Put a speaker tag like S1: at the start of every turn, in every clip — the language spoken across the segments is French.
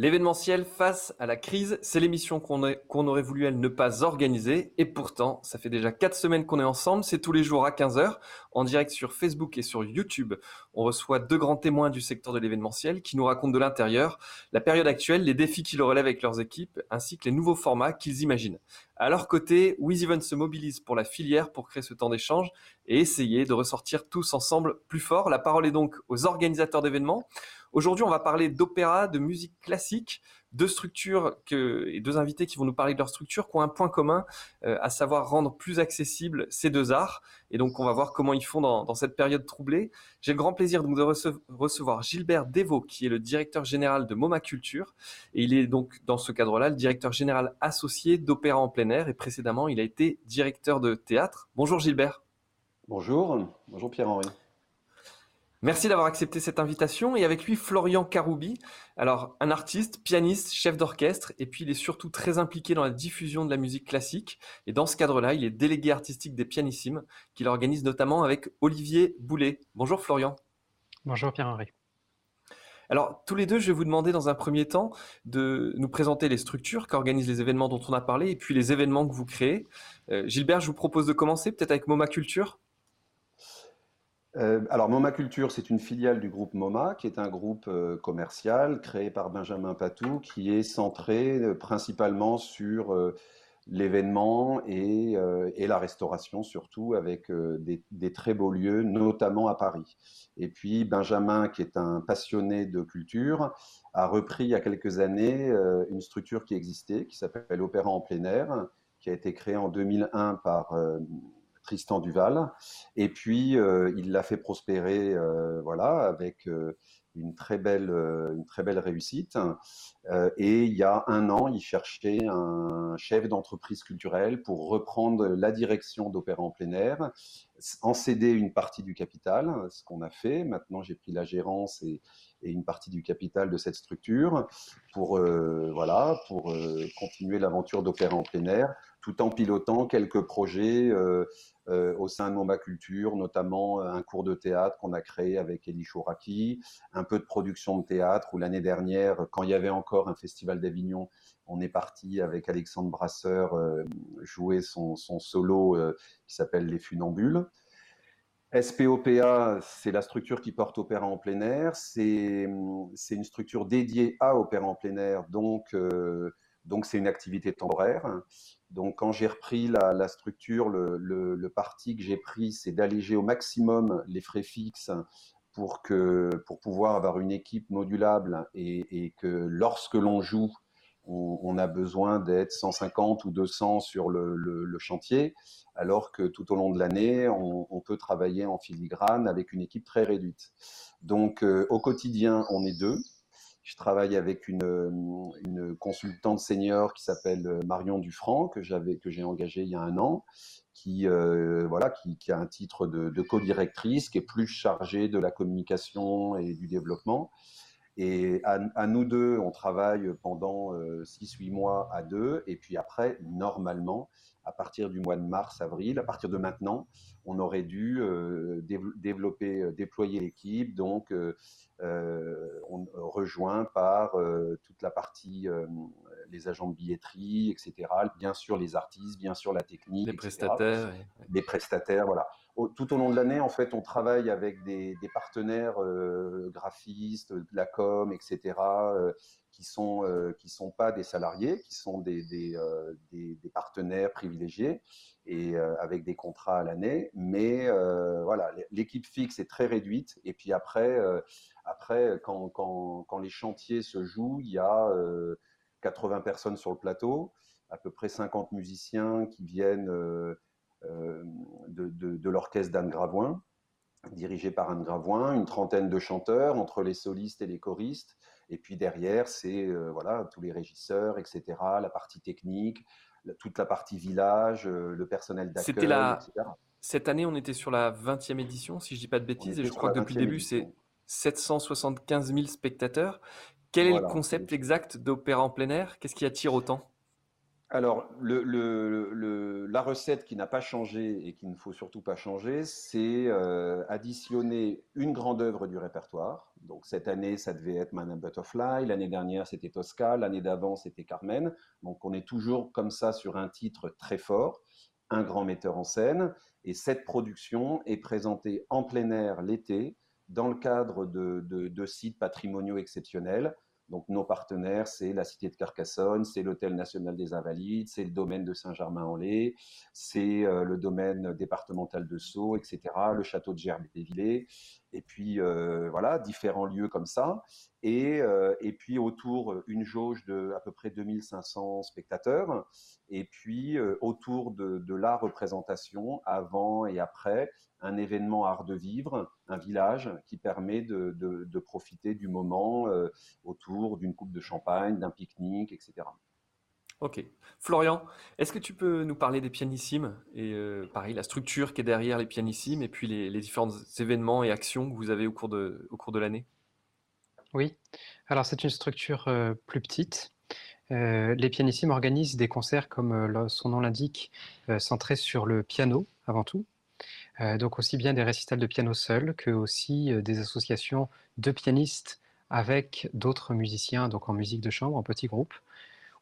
S1: L'événementiel face à la crise, c'est l'émission qu'on aurait voulu elle ne pas organiser. Et pourtant, ça fait déjà quatre semaines qu'on est ensemble. C'est tous les jours à 15h, en direct sur Facebook et sur YouTube. On reçoit deux grands témoins du secteur de l'événementiel qui nous racontent de l'intérieur la période actuelle, les défis qu'ils relèvent avec leurs équipes, ainsi que les nouveaux formats qu'ils imaginent. À leur côté, WizEven se mobilise pour la filière pour créer ce temps d'échange et essayer de ressortir tous ensemble plus fort. La parole est donc aux organisateurs d'événements. Aujourd'hui, on va parler d'opéra, de musique classique, deux structures que, et deux invités qui vont nous parler de leur structure qui ont un point commun, euh, à savoir rendre plus accessibles ces deux arts. Et donc, on va voir comment ils font dans, cette période troublée. J'ai le grand plaisir donc de recevoir Gilbert Devaux, qui est le directeur général de MoMA Culture. Et il est donc, dans ce cadre-là, le directeur général associé d'Opéra en plein air. Et précédemment, il a été directeur de théâtre. Bonjour Gilbert.
S2: Bonjour. Bonjour Pierre-Henri.
S1: Merci d'avoir accepté cette invitation et avec lui Florian Caroubi. Alors un artiste, pianiste, chef d'orchestre et puis il est surtout très impliqué dans la diffusion de la musique classique et dans ce cadre-là, il est délégué artistique des Pianissimes qu'il organise notamment avec Olivier Boulet. Bonjour Florian.
S3: Bonjour Pierre-Henri.
S1: Alors, tous les deux, je vais vous demander dans un premier temps de nous présenter les structures qu'organisent les événements dont on a parlé et puis les événements que vous créez. Euh, Gilbert, je vous propose de commencer peut-être avec MoMA Culture.
S2: Euh, alors, MoMA Culture, c'est une filiale du groupe MoMA, qui est un groupe euh, commercial créé par Benjamin Patou, qui est centré euh, principalement sur l'événement et, la restauration, surtout avec des, des, très beaux lieux, notamment à Paris. Et puis, Benjamin, qui est un passionné de culture, a repris il y a quelques années une structure qui existait, qui s'appelle Opéra en plein air, qui a été créée en 2001 par Tristan Duval. Et puis, euh, il l'a fait prospérer, euh, voilà, avec euh, une très belle, une très belle réussite. et il y a un an, il cherchait un chef d'entreprise culturelle pour reprendre la direction d'Opéra en plein air, en céder une partie du capital, ce qu'on a fait. Maintenant, j'ai pris la gérance et, et, une partie du capital de cette structure pour, voilà, pour continuer l'aventure d'Opéra en plein air, tout en pilotant quelques projets euh, au sein de Momba Culture, notamment euh, un cours de théâtre qu'on a créé avec Elie Chouraki, un peu de production de théâtre, où l'année dernière, quand il y avait encore un festival d'Avignon, on est parti avec Alexandre Brasseur euh, jouer son, solo qui s'appelle Les Funambules. SPOPA, c'est la structure qui porte Opéra en plein air. C'est une structure dédiée à Opéra en plein air, donc donc c'est une activité temporaire. Donc quand j'ai repris la, structure, le, parti que j'ai pris, c'est d'alléger au maximum les frais fixes pour, que, pour pouvoir avoir une équipe modulable et, que lorsque l'on joue, on, a besoin d'être 150 ou 200 sur le, chantier, alors que tout au long de l'année, on, peut travailler en filigrane avec une équipe très réduite. Donc euh, au quotidien, on est deux. Je travaille avec une, une consultante senior qui s'appelle euh, Marion Dufranc, que j'avais, que j'ai engagée il y a un an, qui, euh, voilà, qui, a un titre de, de co-directrice, qui est plus chargée de la communication et du développement. Et à, nous deux, on travaille pendant 6-8 euh, mois à deux. Et puis après, normalement, à partir du mois de mars, avril, à partir de maintenant, on aurait dû euh, développer, euh, déployer l'équipe, donc on rejoint par toute la partie, les agents de billetterie, etc. Bien sûr les artistes, bien sûr la technique,
S1: les prestataires,
S2: les prestataires, voilà. tout au long de l'année, en fait, on travaille avec des, des partenaires graphistes, de la com, etc qui sont euh, qui sont pas des salariés, qui sont des des, euh, des, des partenaires privilégiés et euh, avec des contrats à l'année. Mais voilà, l'équipe fixe est très réduite. Et puis après, après quand, quand, quand, les chantiers se jouent, il y a 80 personnes sur le plateau, à peu près 50 musiciens qui viennent de, de, de l'orchestre d'Anne Gravoin dirigé par Anne Gravoin, une trentaine de chanteurs entre les solistes et les choristes, et puis derrière, c'est euh, voilà tous les régisseurs, etc., la partie technique, toute la partie village, euh, le personnel d'accueil,
S1: C'était la... Cette année, on était sur la 20e édition, si je dis pas de bêtises, et je crois que depuis le début, c'est 775 000 spectateurs. Quel est le concept exact d'opéra en plein air? Qu'est-ce qui attire autant?
S2: Alors, la recette qui n'a pas changé et qu'il ne faut surtout pas changer, c'est euh, additionner une grande œuvre du répertoire. Donc, cette année, ça devait être Madame Butterfly. L'année dernière, c'était Tosca. L'année d'avant, c'était Carmen. Donc, on est toujours comme ça sur un titre très fort, un grand metteur en scène. Et cette production est présentée en plein air l'été dans le cadre de sites patrimoniaux exceptionnels donc nos partenaires, c'est la Cité de Carcassonne, c'est l'Hôtel national des Invalides, c'est le domaine de Saint-Germain-en-Laye, c'est euh, le domaine départemental de Sceaux, etc., le château de Gerbet-Villers, et puis euh, voilà, différents lieux comme ça. Et, euh, et, puis autour, une jauge de à peu près 2500 spectateurs, et puis autour de, de la représentation, avant et après, un événement art de vivre, un village qui permet de, de, profiter du moment euh, autour d'une coupe de champagne, d'un pique-nique, etc.
S1: Ok. Florian, est-ce que tu peux nous parler des pianissimes et euh, pareil, la structure qui est derrière les pianissimes et puis les, différents événements et actions que vous avez au cours de, au cours de l'année?
S3: Oui. Alors c'est une structure euh, plus petite. Les pianissimes organisent des concerts, comme son nom l'indique, centrés sur le piano avant tout, euh, donc aussi bien des récitals de piano seul que aussi euh, des associations de pianistes avec d'autres musiciens, donc en musique de chambre, en petits groupes,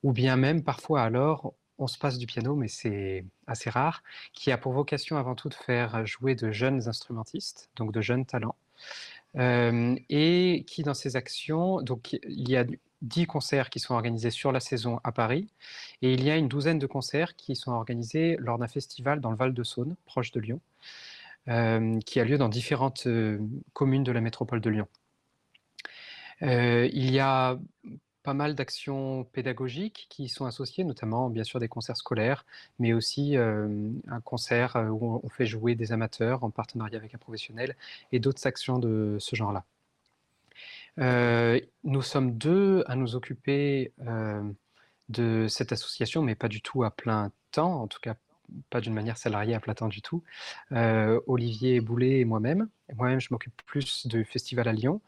S3: ou bien même parfois alors on se passe du piano, mais c'est assez rare, qui a pour vocation avant tout de faire jouer de jeunes instrumentistes, donc de jeunes talents, euh, et qui dans ces actions, donc il y a dix concerts qui sont organisés sur la saison à Paris, et il y a une douzaine de concerts qui sont organisés lors d'un festival dans le Val-de-Saône, proche de Lyon, euh, qui a lieu dans différentes euh, communes de la métropole de Lyon. Euh, il y a pas mal d'actions pédagogiques qui sont associées, notamment bien sûr des concerts scolaires, mais aussi un concert où on fait jouer des amateurs en partenariat avec un professionnel et d'autres actions de ce genre-là. Nous sommes deux à nous occuper de cette association, mais pas du tout à plein temps, en tout cas pas d'une manière salariée à plein temps du tout. Euh, Olivier Boulet et moi-même. Moi-même, je m'occupe plus du festival à Lyon.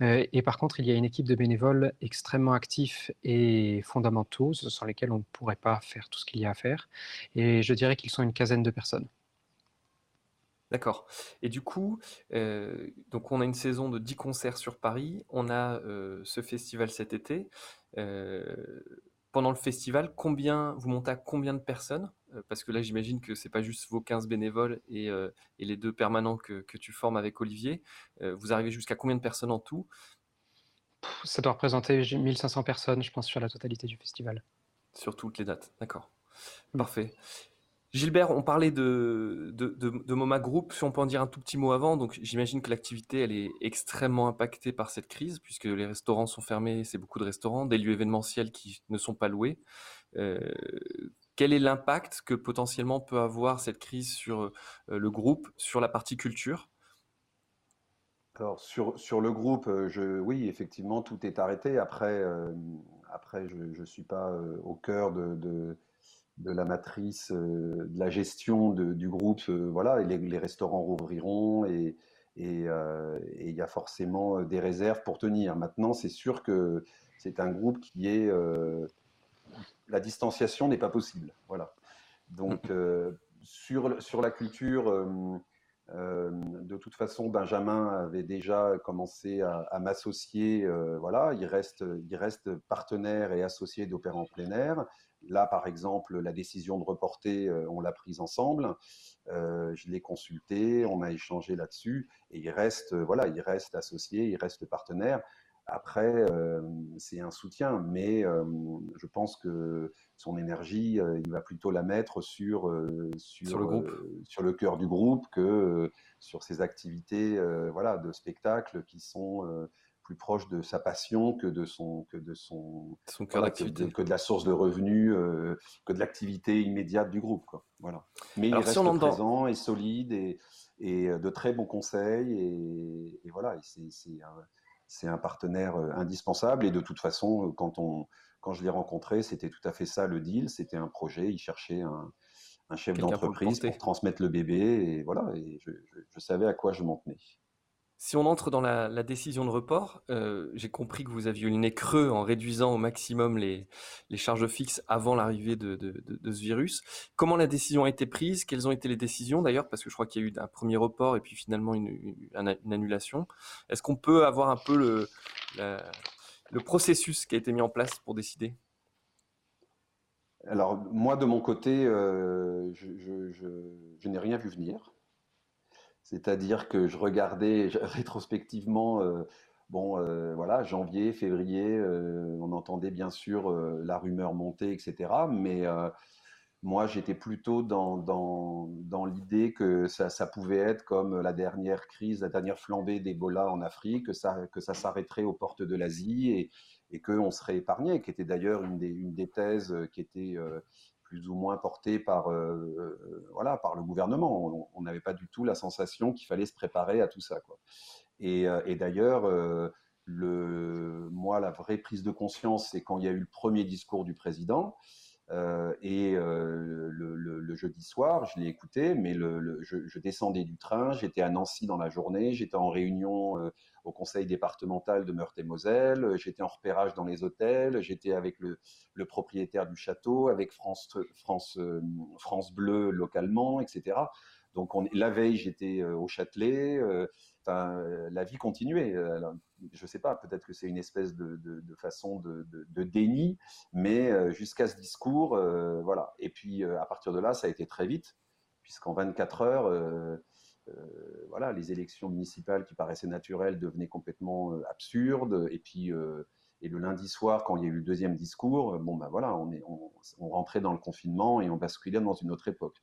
S3: Euh, et par contre, il y a une équipe de bénévoles extrêmement actifs et fondamentaux, sans lesquels on ne pourrait pas faire tout ce qu'il y a à faire. Et je dirais qu'ils sont une quinzaine de personnes.
S1: D'accord. Et du coup, donc on a une saison de 10 concerts sur Paris. On a ce festival cet été pendant le festival, combien vous montez à combien de personnes? Parce que là, j'imagine que c'est pas juste vos 15 bénévoles et, et les deux permanents que, que, tu formes avec Olivier. Vous arrivez jusqu'à combien de personnes en tout?
S3: Ça doit représenter 1500 personnes, je pense, sur la totalité du festival.
S1: Sur toutes les dates, d'accord. Parfait. Gilbert, on parlait de, de, MoMA Group. Si on peut en dire un tout petit mot avant, donc j'imagine que l'activité elle est extrêmement impactée par cette crise puisque les restaurants sont fermés, c'est beaucoup de restaurants, des lieux événementiels qui ne sont pas loués. Euh, quel est l'impact que potentiellement peut avoir cette crise sur euh, le groupe, sur la partie culture?
S2: Alors sur, sur le groupe, euh, je, oui, effectivement, tout est arrêté. Après, après je ne suis pas au cœur de de la matrice, euh, de la gestion du groupe. Euh, voilà, les, les, restaurants rouvriront et euh, et il y a forcément des réserves pour tenir. Maintenant, c'est sûr que c'est un groupe qui est la distanciation n'est pas possible. Voilà. Donc sur sur la culture. de toute façon, Benjamin avait déjà commencé à, m'associer. voilà, il reste, il reste partenaire et associé d'Opéra en plein air. Là, par exemple, la décision de reporter, euh, on l'a prise ensemble. Euh, je l'ai consulté, on a échangé là-dessus, et il reste, euh, voilà, il reste associé, il reste partenaire. Après, c'est un soutien, mais je pense que son énergie, il va plutôt la mettre sur, sur, le, groupe. sur le cœur du groupe que sur ses activités voilà, de spectacle qui sont plus proche de sa passion que de son que de son,
S1: son cœur d'activité.
S2: que, de la source de revenus euh, que de l'activité immédiate du groupe quoi. Voilà. Mais il reste présent et solide et, et euh, de très bons conseils et, et voilà c'est un, partenaire euh, indispensable. Et de toute façon quand on quand je l'ai rencontré c'était tout à fait ça le deal. C'était un projet. Il cherchait un, un chef d'entreprise pour, transmettre le bébé et voilà. Et je, je, je savais à quoi je m'en tenais
S1: Si on entre dans la, décision de report, euh, j'ai compris que vous aviez le nez creux en réduisant au maximum les, charges fixes avant l'arrivée de, ce virus. Comment la décision a été prise? Quelles ont été les décisions d'ailleurs? Parce que je crois qu'il y a eu un premier report et puis finalement une, annulation. Est-ce qu'on peut avoir un peu le, le processus qui a été mis en place pour décider?
S2: Alors, moi, de mon côté, euh, je n'ai rien vu venir. C'est-à-dire que je regardais rétrospectivement, euh, bon, euh, voilà, janvier, février, euh, on entendait bien sûr la rumeur monter, etc. Mais moi, j'étais plutôt dans, dans, l'idée que ça, ça, pouvait être comme la dernière crise, la dernière flambée d'Ebola en Afrique, que ça, que ça s'arrêterait aux portes de l'Asie et, et qu'on serait épargné, qui était d'ailleurs une des, une des thèses qui était plus ou moins porté par, euh, euh, voilà, par le gouvernement. On n'avait pas du tout la sensation qu'il fallait se préparer à tout ça. Euh, et d'ailleurs, le, moi, la vraie prise de conscience, c'est quand il y a eu le premier discours du président. Et le, le, jeudi soir, je l'ai écouté, mais je, descendais du train, j'étais à Nancy dans la journée, j'étais en réunion au conseil départemental de Meurthe-et-Moselle, euh, j'étais en repérage dans les hôtels, j'étais avec le, propriétaire du château, avec France, euh, Bleu localement, etc. Donc on, la veille, j'étais euh, au Châtelet. La vie continuait. Je ne sais pas, peut-être que c'est une espèce de, façon de, déni, mais jusqu'à ce discours, voilà. Et puis à partir de là, ça a été très vite, puisqu'en 24 heures, euh, voilà, les élections municipales qui paraissaient naturelles devenaient complètement euh, absurdes. Et puis, euh, et le lundi soir, quand il y a eu le deuxième discours, bon ben voilà, on, est, on, rentrait dans le confinement et on basculait dans une autre époque.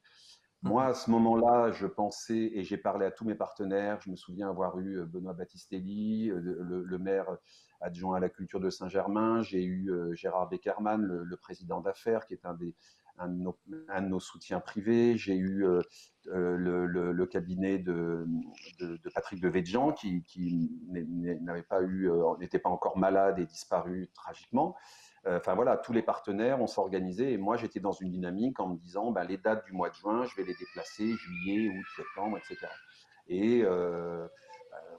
S2: Moi, à ce moment-là, je pensais, et j'ai parlé à tous mes partenaires, je me souviens avoir eu Benoît Battistelli, le, maire adjoint à la culture de Saint-Germain, j'ai eu Gérard Beckerman, le président d'affaires, qui est un des, un de, nos, soutiens privés. J'ai eu euh, euh, le, cabinet de, Patrick de Védjian qui, n'avait pas eu, euh, n'était pas encore malade et disparu tragiquement. Enfin voilà, tous les partenaires, ont s'organisé et moi j'étais dans une dynamique en me disant ben, les dates du mois de juin, je vais les déplacer, juillet, août, septembre, etc. Et ben,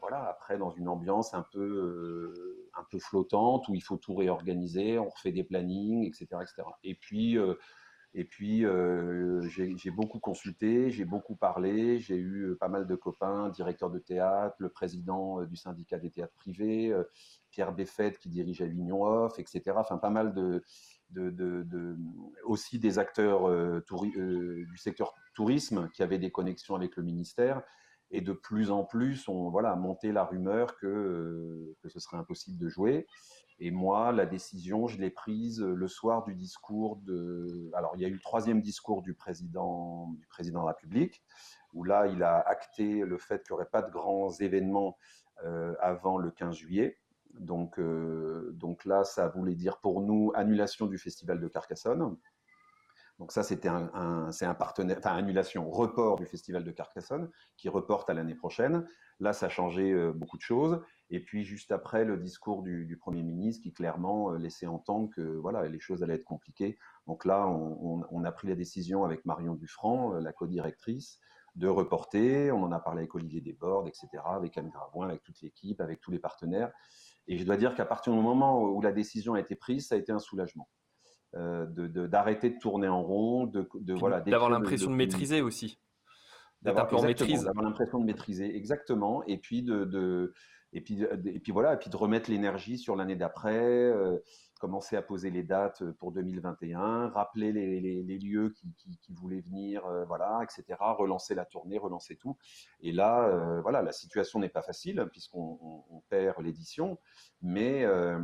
S2: voilà, après dans une ambiance un peu, un peu flottante où il faut tout réorganiser, on refait des plannings, etc. etc. Et puis et puis, euh, j'ai beaucoup consulté, j'ai beaucoup parlé, j'ai eu euh, pas mal de copains, directeurs de théâtre, le président euh, du syndicat des théâtres privés, Pierre Beffette qui dirige Avignon Off, etc. Enfin, pas mal de, aussi des acteurs du secteur tourisme qui avaient des connexions avec le ministère. Et de plus en plus, on voilà, monté la rumeur que, que ce serait impossible de jouer. Et moi, la décision, je l'ai prise le soir du discours de. Alors, il y a eu le troisième discours du président, du président de la République, où là, il a acté le fait qu'il n'y aurait pas de grands événements euh, avant le 15 juillet. Donc, euh, donc là, ça voulait dire pour nous annulation du festival de Carcassonne. Donc ça, c'était un, c'est un partenaire, enfin annulation, report du festival de Carcassonne, qui reporte à l'année prochaine. Là, ça a changé euh, beaucoup de choses. Et puis juste après, le discours du, Premier ministre qui clairement euh, laissait entendre que voilà, les choses allaient être compliquées. Donc là, on, a pris la décision avec Marion Dufranc, euh, la co-directrice, de reporter. On en a parlé avec Olivier Desbordes, etc., avec Anne Gravoin, avec toute l'équipe, avec tous les partenaires. Et je dois dire qu'à partir du moment où la décision a été prise, ça a été un soulagement. Euh, d'arrêter de, tourner en rond, de, voilà,
S1: d'avoir l'impression de, maîtriser aussi,
S2: d'avoir l'impression de maîtriser exactement, et puis de, et puis, et puis voilà, et puis de remettre l'énergie sur l'année d'après, euh, commencer à poser les dates pour 2021, rappeler les, les, lieux qui, voulaient venir, euh, voilà, etc., relancer la tournée, relancer tout. Et là, voilà, la situation n'est pas facile puisqu'on on perd l'édition, mais, euh,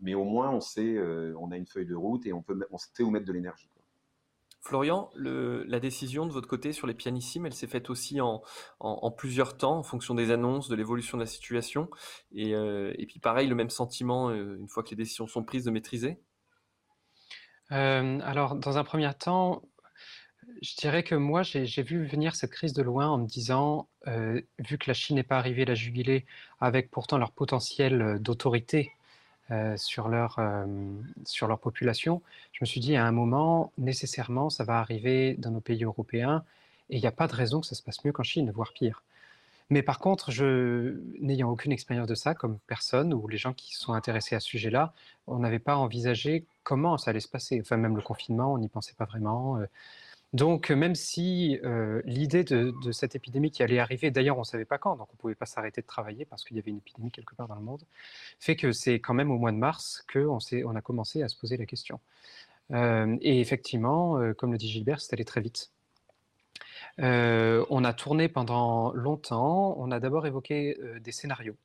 S2: mais au moins on sait, euh, on a une feuille de route et on, peut, on sait où mettre de l'énergie.
S1: Florian, la décision de votre côté sur les pianissimes, elle s'est faite aussi en, plusieurs temps, en fonction des annonces, de l'évolution de la situation. Et, euh, puis pareil, le même sentiment, une fois que les décisions sont prises, de maîtriser?
S3: Alors, dans un premier temps, je dirais que moi, j'ai vu venir cette crise de loin en me disant, euh, vu que la Chine n'est pas arrivée la juguler, avec pourtant leur potentiel euh, d'autorité euh, sur, leur, sur leur population, je me suis dit à un moment, nécessairement, ça va arriver dans nos pays européens, et il n'y a pas de raison que ça se passe mieux qu'en Chine, voire pire. Mais par contre, je, n'ayant aucune expérience de ça, comme personne, ou les gens qui sont intéressés à ce sujet-là, on n'avait pas envisagé comment ça allait se passer. Enfin, même le confinement, on n'y pensait pas vraiment. Euh. Donc, même si euh, l'idée de, cette épidémie qui allait arriver, d'ailleurs, on ne savait pas quand, donc on ne pouvait pas s'arrêter de travailler parce qu'il y avait une épidémie quelque part dans le monde, fait que c'est quand même au mois de mars qu'on on a commencé à se poser la question. Euh, et effectivement, comme le dit Gilbert, c'est allé très vite. Euh, on a tourné pendant longtemps. On a d'abord évoqué euh, des scénarios.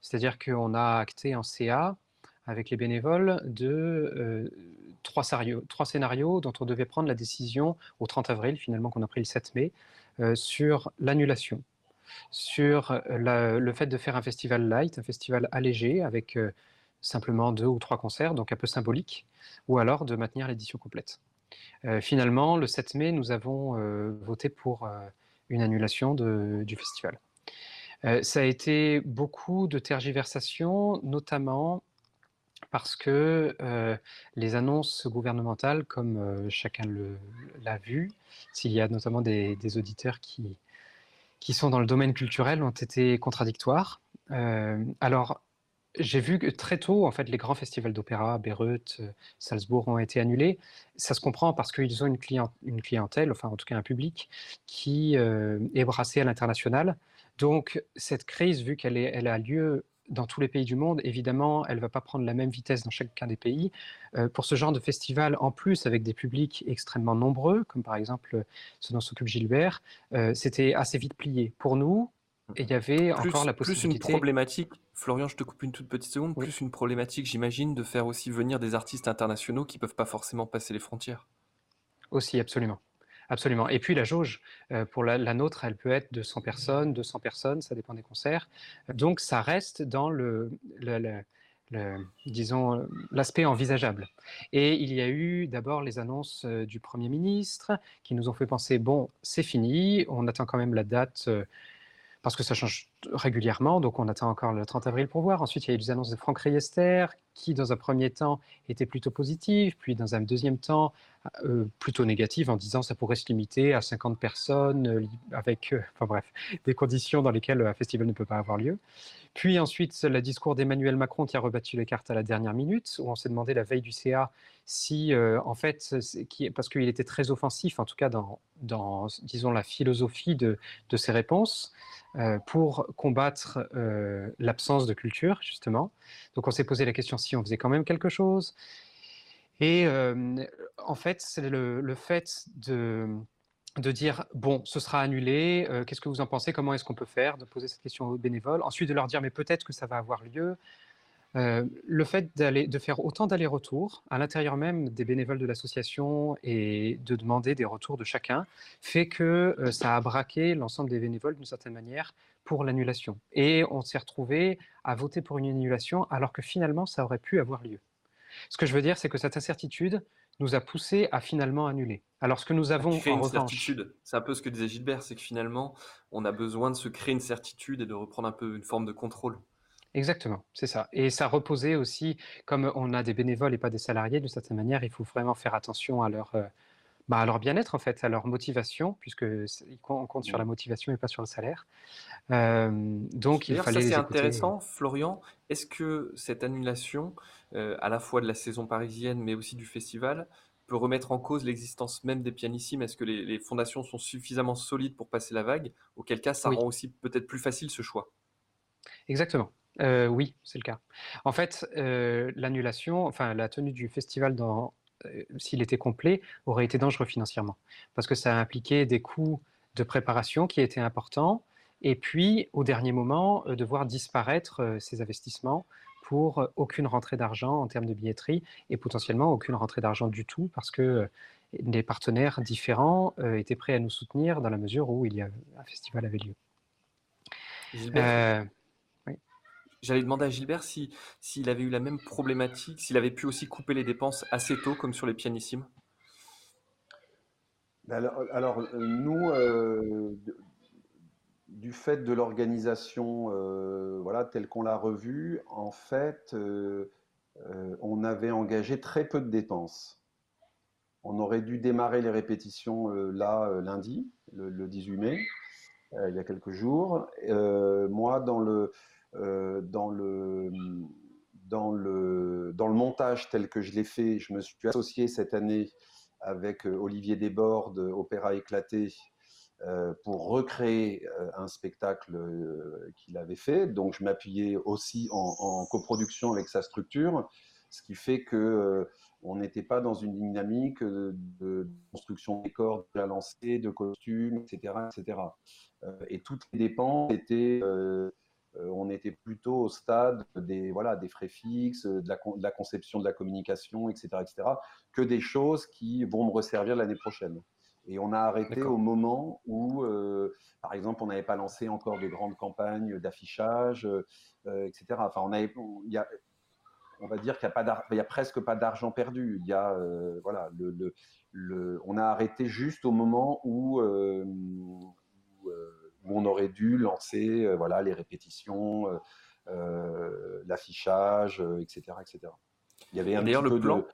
S3: C'est-à-dire qu'on a acté en CA avec les bénévoles de euh, trois, scénarios, dont on devait prendre la décision au 30 avril, finalement qu'on a pris le 7 mai, sur l'annulation, sur le fait de faire un festival light, un festival allégé avec simplement deux ou trois concerts, donc un peu symbolique, ou alors de maintenir l'édition complète. Euh, finalement, le 7 mai, nous avons euh, voté pour euh, une annulation du festival. ça a été beaucoup de tergiversations, notamment parce que les annonces gouvernementales, comme chacun l'a vu, s'il y a notamment des, auditeurs qui, qui sont dans le domaine culturel, ont été contradictoires. alors, j'ai vu que très tôt, en fait, les grands festivals d'opéra, Bayreuth, Salzbourg, ont été annulés. Ça se comprend parce qu'ils ont une, clientèle, enfin en tout cas un public, qui est brassé à l'international. Donc cette crise, vu qu'elle elle a lieu dans tous les pays du monde, évidemment, elle ne va pas prendre la même vitesse dans chacun des pays. Euh, pour ce genre de festival, en plus, avec des publics extrêmement nombreux, comme par exemple ce dont s'occupe Gilbert, c'était assez vite plié. Pour nous, et il y avait encore la possibilité.
S1: Plus une problématique, Florian, je te coupe une toute petite seconde, plus une problématique, j'imagine, de faire aussi venir des artistes internationaux qui ne peuvent pas forcément passer les frontières.
S3: Aussi, absolument. Absolument. Et puis la jauge, euh, pour la, nôtre, elle peut être de 100 personnes, 200 personnes, ça dépend des concerts. Donc ça reste dans le, disons, l'aspect envisageable. Et il y a eu d'abord les annonces euh, du Premier ministre qui nous ont fait penser, bon, c'est fini, on attend quand même la date euh, parce que ça change régulièrement, donc on attend encore le 30 avril pour voir. Ensuite, il y a eu les annonces de Franck Riester, qui dans un premier temps était plutôt positive, puis dans un deuxième temps euh, plutôt négative, en disant ça pourrait se limiter à 50 personnes, euh, avec, euh, enfin bref, des conditions dans lesquelles un festival ne peut pas avoir lieu. Puis ensuite, le discours d'Emmanuel Macron qui a rebattu les cartes à la dernière minute, où on s'est demandé la veille du CA si, en fait, parce qu'il était très offensif, en tout cas dans, disons, la philosophie de, ses réponses, pour combattre euh, l'absence de culture, justement. Donc on s'est posé la question si on faisait quand même quelque chose. Et euh, en fait, c'est le, fait de, de, dire, bon, ce sera annulé, qu'est-ce que vous en pensez, comment est-ce qu'on peut faire, de poser cette question aux bénévoles. Ensuite, de leur dire, mais peut-être que ça va avoir lieu. Euh, le fait de faire autant d'allers-retours à l'intérieur même des bénévoles de l'association et de demander des retours de chacun fait que euh, ça a braqué l'ensemble des bénévoles d'une certaine manière pour l'annulation. Et on s'est retrouvé à voter pour une annulation alors que finalement ça aurait pu avoir lieu. Ce que je veux dire, c'est que cette incertitude nous a poussé à finalement annuler. Alors ce que nous avons
S1: créer une certitude, c'est un peu ce que disait Gilbert, c'est que finalement on a besoin de se créer une certitude et de reprendre un peu une forme de contrôle.
S3: Exactement, c'est ça. Et ça reposait aussi, comme on a des bénévoles et pas des salariés, d'une certaine manière, il faut vraiment faire attention à leur, euh, bah, à leur bien-être, en fait, à leur motivation, puisque on compte sur la motivation et pas sur le salaire. Euh, donc, il fallait.
S1: Ça, c'est intéressant, Florian. Est-ce que cette annulation, euh, à la fois de la saison parisienne, mais aussi du festival, peut remettre en cause l'existence même des pianissimes? Est-ce que les, fondations sont suffisamment solides pour passer la vague? Auquel cas, ça rend aussi peut-être plus facile ce choix.
S3: Exactement. Euh, oui, c'est le cas. En fait, l'annulation, enfin la tenue du festival dans, s'il était complet, aurait été dangereux financièrement, parce que ça a impliqué des coûts de préparation qui étaient importants, et puis au dernier moment, de voir disparaître ces investissements pour aucune rentrée d'argent en termes de billetterie, et potentiellement aucune rentrée d'argent du tout, parce que les partenaires différents étaient prêts à nous soutenir dans la mesure où il y a, un festival avait lieu.
S1: J'allais demander à Gilbert si s'il avait eu la même problématique, s'il avait pu aussi couper les dépenses assez tôt, comme sur les pianissimes.
S2: Ben alors, euh, nous, euh, du fait de l'organisation, euh, voilà, telle qu'on l'a revue, en fait, on avait engagé très peu de dépenses. On aurait dû démarrer les répétitions là lundi, le, le 18 mai. il y a quelques jours. moi, dans le, dans le dans le, dans le montage tel que je l'ai fait, je me suis associé cette année avec Olivier Desbordes, Opéra éclaté, pour recréer un spectacle qu'il avait fait. Donc, je m'appuyais aussi en, coproduction avec sa structure, ce qui fait que on n'était pas dans une dynamique de, construction des corps déjà lancés, de costumes, etc., etc. et toutes les dépenses étaient on était plutôt au stade des, voilà, des frais fixes, de la, de la, conception de la communication, etc., etc., que des choses qui vont me resservir l'année prochaine. Et on a arrêté au moment où, euh, par exemple, on n'avait pas lancé encore de grandes campagnes d'affichage, euh, etc. Enfin, on, avait, y a, on va dire qu'il n'y a, a, presque pas d'argent perdu. Il y a, euh, voilà, le, le, on a arrêté juste au moment où, où, où on aurait dû lancer voilà, les répétitions, l'affichage, etc., etc. Il y avait un petit peu plan... de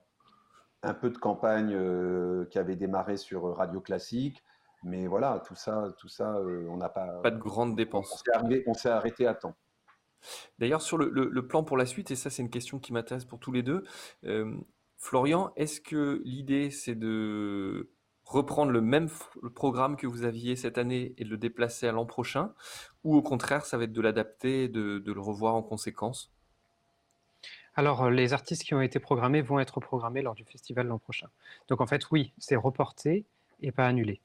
S2: un peu de campagne euh, qui avait démarré sur Radio Classique. Mais voilà, tout ça, tout ça euh, on n'a pas.
S1: Pas de grandes dépenses.
S2: On s'est arrêté à temps.
S1: D'ailleurs, sur le, plan pour la suite, et ça, c'est une question qui m'intéresse pour tous les deux. Euh, Florian, est-ce que l'idée, c'est de reprendre le même programme que vous aviez cette année et de le déplacer à l'an prochain Ou au contraire, ça va être de l'adapter, de, de le revoir en conséquence?
S3: Alors, euh, les artistes qui ont été programmés vont être programmés lors du festival l'an prochain. Donc, en fait, oui, c'est reporté et pas annulé.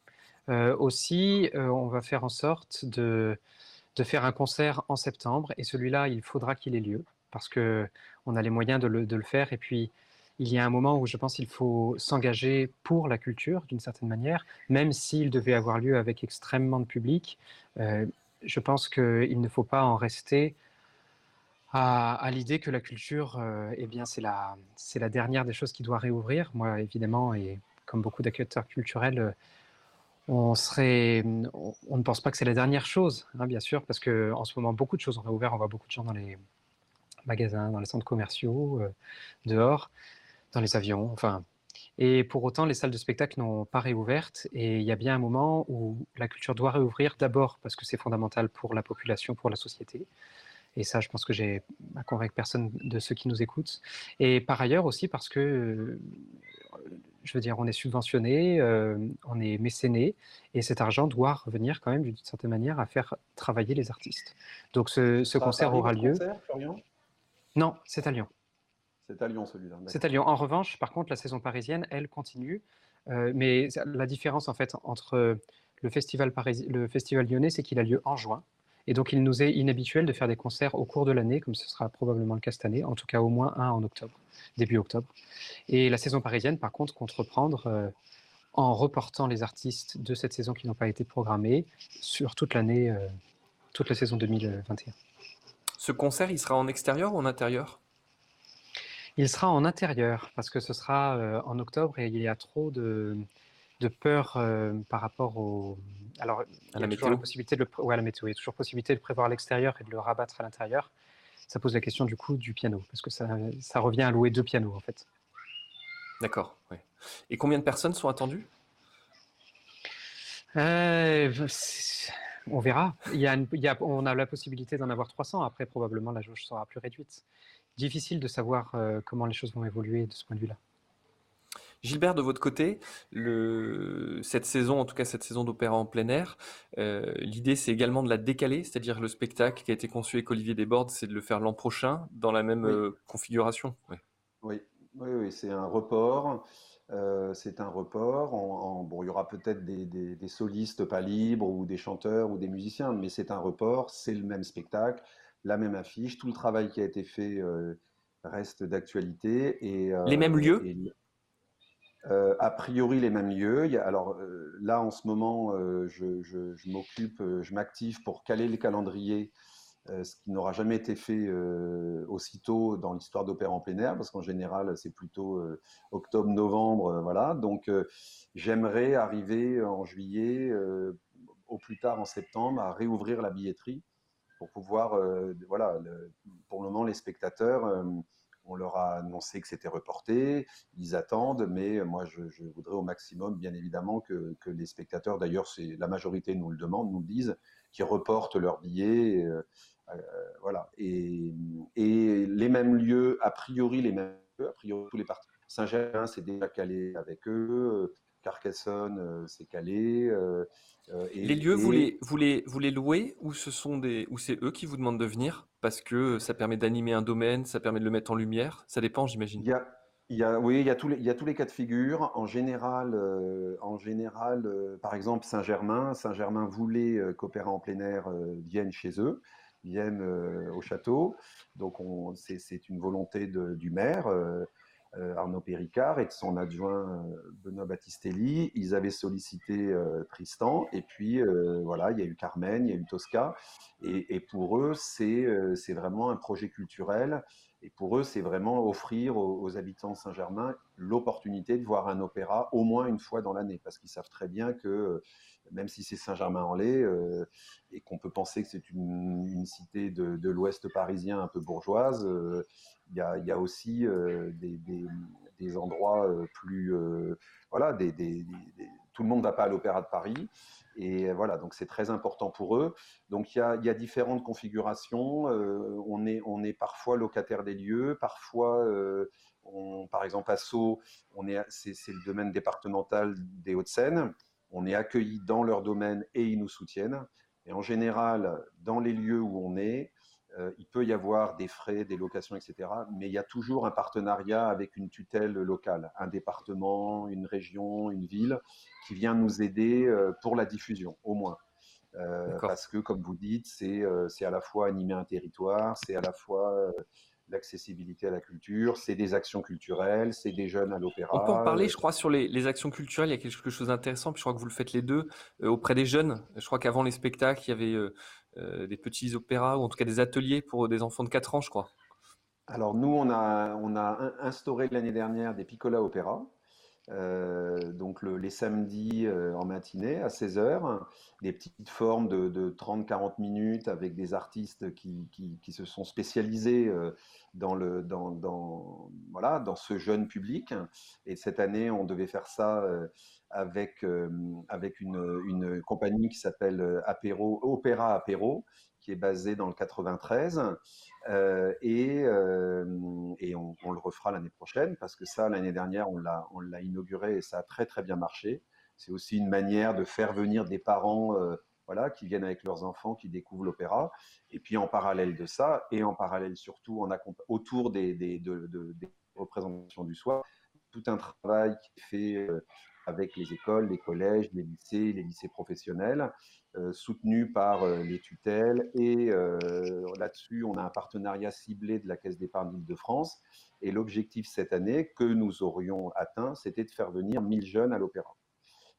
S3: Euh, aussi, euh, on va faire en sorte de, de, faire un concert en septembre et celui-là, il faudra qu'il ait lieu parce qu'on a les moyens de le, de le, faire. Et puis, il y a un moment où je pense qu'il faut s'engager pour la culture d'une certaine manière, même s'il devait avoir lieu avec extrêmement de public. je pense qu'il ne faut pas en rester à, l'idée que la culture, euh, eh bien, c'est la, c'est la dernière des choses qui doit réouvrir. Moi, évidemment, et comme beaucoup d'acteurs culturels, euh, on, serait, on, ne pense pas que c'est la dernière chose, hein, bien sûr, parce qu'en ce moment, beaucoup de choses ont réouvert. On voit beaucoup de gens dans les magasins, dans les centres commerciaux, euh, dehors, dans les avions, enfin. Et pour autant, les salles de spectacle n'ont pas réouvertes. Et il y a bien un moment où la culture doit réouvrir, d'abord parce que c'est fondamental pour la population, pour la société. Et ça, je pense que j'ai à convaincre personne de ceux qui nous écoutent. Et par ailleurs aussi parce que, je veux dire, on est subventionné, euh, on est mécéné, et cet argent doit revenir quand même d'une certaine manière à faire travailler les artistes. Donc ce, concert aura lieu. non, c'est à Lyon.
S2: C'est à Lyon celui-là.
S3: C'est à Lyon. En revanche, par contre, la saison parisienne, elle continue. Euh, mais la différence en fait entre le festival, le festival lyonnais, c'est qu'il a lieu en juin et donc, il nous est inhabituel de faire des concerts au cours de l'année, comme ce sera probablement le cas cette année, en tout cas au moins un en octobre, début octobre. Et la saison parisienne, par contre, compte reprendre euh, en reportant les artistes de cette saison qui n'ont pas été programmés sur toute l'année, euh, toute la saison 2021.
S1: Ce concert, il sera en extérieur ou en intérieur?
S3: Il sera en intérieur, parce que ce sera euh, en octobre et il y a trop de, de peur par rapport au, alors, il y a toujours la possibilité de le, ouais, la météo. Il y a toujours possibilité de prévoir l'extérieur et de le rabattre à l'intérieur. Ça pose la question du coup du piano, parce que ça, ça revient à louer deux pianos en fait.
S1: D'accord. Et combien de personnes sont attendues?
S3: Euh, On verra. Il y a il y a, on a la possibilité d'en avoir 300. Après, probablement, la jauge sera plus réduite. Difficile de savoir euh, comment les choses vont évoluer de ce point de vue-là.
S1: Gilbert, de votre côté, cette saison, en tout cas cette saison d'opéra en plein air, euh, l'idée c'est également de la décaler, c'est-à-dire le spectacle qui a été conçu avec Olivier Desbordes, c'est de le faire l'an prochain dans la même euh, configuration.
S2: Oui, oui, c'est un report. Euh, c'est un report. bon, il y aura peut-être des, solistes pas libres ou des chanteurs ou des musiciens, mais c'est un report. C'est le même spectacle, la même affiche. Tout le travail qui a été fait reste d'actualité. Et,
S1: les mêmes lieux?
S2: euh, a priori les mêmes lieux. alors euh, là, en ce moment, euh, je, m'occupe, je m'active pour caler le calendrier, ce qui n'aura jamais été fait aussitôt dans l'histoire d'opéra en plein air, parce qu'en général, c'est plutôt octobre-novembre, voilà. Donc, j'aimerais arriver en juillet, au plus tard en septembre, à réouvrir la billetterie pour pouvoir, voilà, pour le moment, les spectateurs on leur a annoncé que c'était reporté, ils attendent, mais moi je, voudrais au maximum, bien évidemment, que, les spectateurs, d'ailleurs c'est la majorité nous le demande, nous le disent, qui reportent leurs billets. voilà. Et, et, les mêmes lieux, a priori, les mêmes lieux, a priori, tous les partis. Saint-Germain s'est déjà calé avec eux. Carcassonne s'est calé.
S1: Et, les lieux, vous, les, vous, les, vous les louez ou ce sont des, ou c'est eux qui vous demandent de venir parce que ça permet d'animer un domaine, ça permet de le mettre en lumière? Ça dépend, j'imagine.
S2: Il y a, il y a, oui, il y, a tous les, il y a tous les cas de figure. En général, euh, en général euh, par exemple, Saint-Germain, Saint-Germain voulait euh, qu'Opéra en plein air vienne chez eux, vienne au château. Donc, c'est une volonté de, du maire. Arnaud Péricard et de son adjoint Benoît Battistelli. Ils avaient sollicité Tristan et puis voilà, il y a eu Carmen, il y a eu Tosca et, et pour eux c'est c'est vraiment un projet culturel et pour eux, c'est vraiment offrir aux, habitants de Saint-Germain l'opportunité de voir un opéra au moins une fois dans l'année, parce qu'ils savent très bien que même si c'est Saint-Germain-en-Laye euh, et qu'on peut penser que c'est une, cité de, l'ouest parisien un peu bourgeoise, euh, il y, a, aussi euh, des, endroits plus... voilà, tout le monde ne va pas à l'Opéra de Paris. Et voilà, donc c'est très important pour eux. Donc il y a, différentes configurations. Euh, on, est, on est parfois locataire des lieux, parfois, euh, on, par exemple à Sceaux, c'est, le domaine départemental des Hauts-de-Seine. On est accueilli dans leur domaine et ils nous soutiennent. Et en général, dans les lieux où on est, il peut y avoir des frais, des locations, etc. Mais il y a toujours un partenariat avec une tutelle locale, un département, une région, une ville, qui vient nous aider euh, pour la diffusion, au moins. Euh, parce que, comme vous dites, c'est à la fois animer un territoire, c'est à la fois l'accessibilité à la culture, c'est des actions culturelles, c'est des jeunes à l'opéra.
S1: On peut en parler, je crois, sur les, actions culturelles. Il y a quelque chose d'intéressant, puis je crois que vous le faites les deux auprès des jeunes. Je crois qu'avant les spectacles, il y avait euh, des petits opéras ou en tout cas des ateliers pour des enfants de 4 ans, je crois.
S2: Alors nous, on a, on a instauré l'année dernière des Piccola Opéra. Euh, donc les samedis euh, en matinée à 16h, des petites formes de, 30-40 minutes avec des artistes qui, qui, se sont spécialisés dans, le, dans, voilà, dans ce jeune public. Et cette année, on devait faire ça avec, euh, avec une, une, compagnie qui s'appelle euh, Apéro, Opéra Apéro, qui est basée dans le 93. Euh, et, et on, le refera l'année prochaine, parce que ça, l'année dernière, on l'a inauguré et ça a très très bien marché. C'est aussi une manière de faire venir des parents voilà, qui viennent avec leurs enfants, qui découvrent l'opéra. Et puis en parallèle de ça, et en parallèle surtout en autour des, représentations du soir, tout un travail qui est fait avec les écoles, les collèges, les lycées, les lycées professionnels, euh, soutenus par euh, les tutelles. Et euh, là-dessus, on a un partenariat ciblé de la Caisse d'épargne d'Île-de-France. Et l'objectif cette année que nous aurions atteint, c'était de faire venir 1000 jeunes à l'opéra.